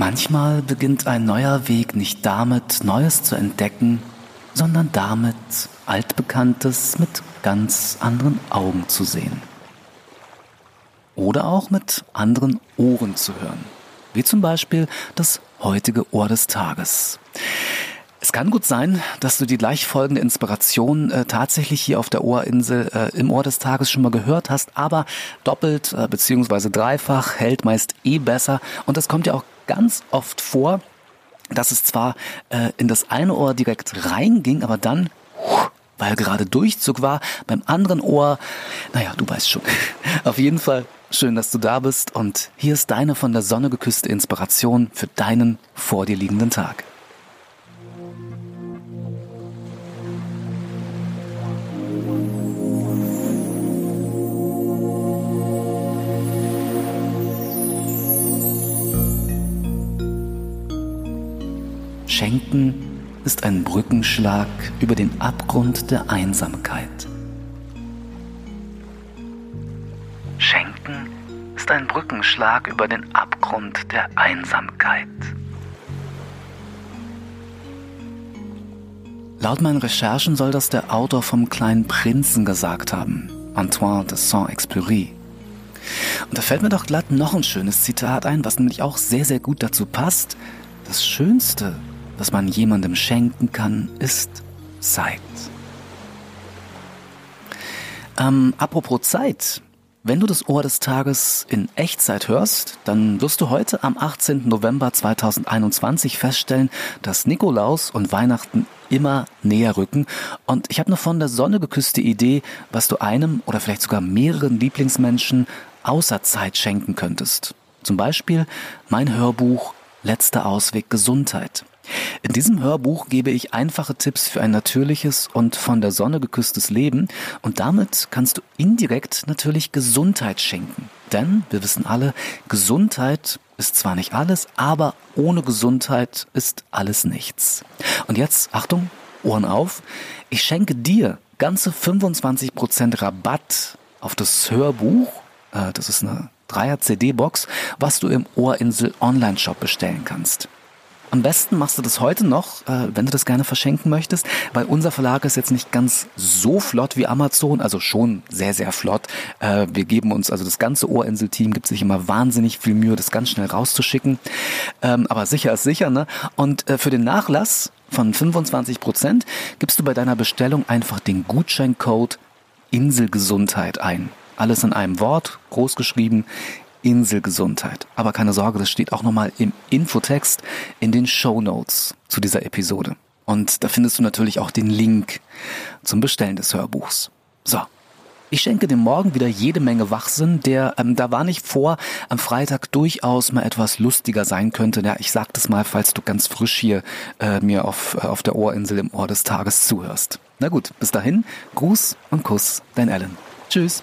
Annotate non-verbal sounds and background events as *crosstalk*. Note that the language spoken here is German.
Manchmal beginnt ein neuer Weg nicht damit, Neues zu entdecken, sondern damit, Altbekanntes mit ganz anderen Augen zu sehen. Oder auch mit anderen Ohren zu hören, wie zum Beispiel das heutige Ohr des Tages. Es kann gut sein, dass du die gleich folgende Inspiration äh, tatsächlich hier auf der Ohrinsel äh, im Ohr des Tages schon mal gehört hast, aber doppelt äh, beziehungsweise dreifach hält meist eh besser und das kommt ja auch ganz oft vor, dass es zwar äh, in das eine Ohr direkt reinging, aber dann, weil gerade Durchzug war, beim anderen Ohr, naja, du weißt schon. *laughs* Auf jeden Fall schön, dass du da bist und hier ist deine von der Sonne geküsste Inspiration für deinen vor dir liegenden Tag. Schenken ist ein Brückenschlag über den Abgrund der Einsamkeit. Schenken ist ein Brückenschlag über den Abgrund der Einsamkeit. Laut meinen Recherchen soll das der Autor vom kleinen Prinzen gesagt haben, Antoine de Saint-Exupéry. Und da fällt mir doch glatt noch ein schönes Zitat ein, was nämlich auch sehr, sehr gut dazu passt. Das Schönste, was man jemandem schenken kann, ist Zeit. Ähm, apropos Zeit. Wenn du das Ohr des Tages in Echtzeit hörst, dann wirst du heute am 18. November 2021 feststellen, dass Nikolaus und Weihnachten immer näher rücken. Und ich habe eine von der Sonne geküsste Idee, was du einem oder vielleicht sogar mehreren Lieblingsmenschen außer Zeit schenken könntest. Zum Beispiel mein Hörbuch Letzter Ausweg Gesundheit. In diesem Hörbuch gebe ich einfache Tipps für ein natürliches und von der Sonne geküsstes Leben und damit kannst du indirekt natürlich Gesundheit schenken. Denn wir wissen alle, Gesundheit ist zwar nicht alles, aber ohne Gesundheit ist alles nichts. Und jetzt, Achtung, Ohren auf, ich schenke dir ganze 25% Rabatt auf das Hörbuch, äh, das ist eine Dreier CD-Box, was du im Ohrinsel Online-Shop bestellen kannst. Am besten machst du das heute noch, äh, wenn du das gerne verschenken möchtest, weil unser Verlag ist jetzt nicht ganz so flott wie Amazon, also schon sehr, sehr flott. Äh, wir geben uns, also das ganze Ohrinsel-Team gibt sich immer wahnsinnig viel Mühe, das ganz schnell rauszuschicken. Ähm, aber sicher ist sicher, ne? Und äh, für den Nachlass von 25 Prozent gibst du bei deiner Bestellung einfach den Gutscheincode Inselgesundheit ein. Alles in einem Wort, groß geschrieben, Inselgesundheit. Aber keine Sorge, das steht auch nochmal im Infotext in den Show Notes zu dieser Episode. Und da findest du natürlich auch den Link zum Bestellen des Hörbuchs. So. Ich schenke dem Morgen wieder jede Menge Wachsinn, der ähm, da war nicht vor, am Freitag durchaus mal etwas lustiger sein könnte. Ja, ich sag das mal, falls du ganz frisch hier äh, mir auf, äh, auf der Ohrinsel im Ohr des Tages zuhörst. Na gut, bis dahin, Gruß und Kuss, dein Alan. Tschüss.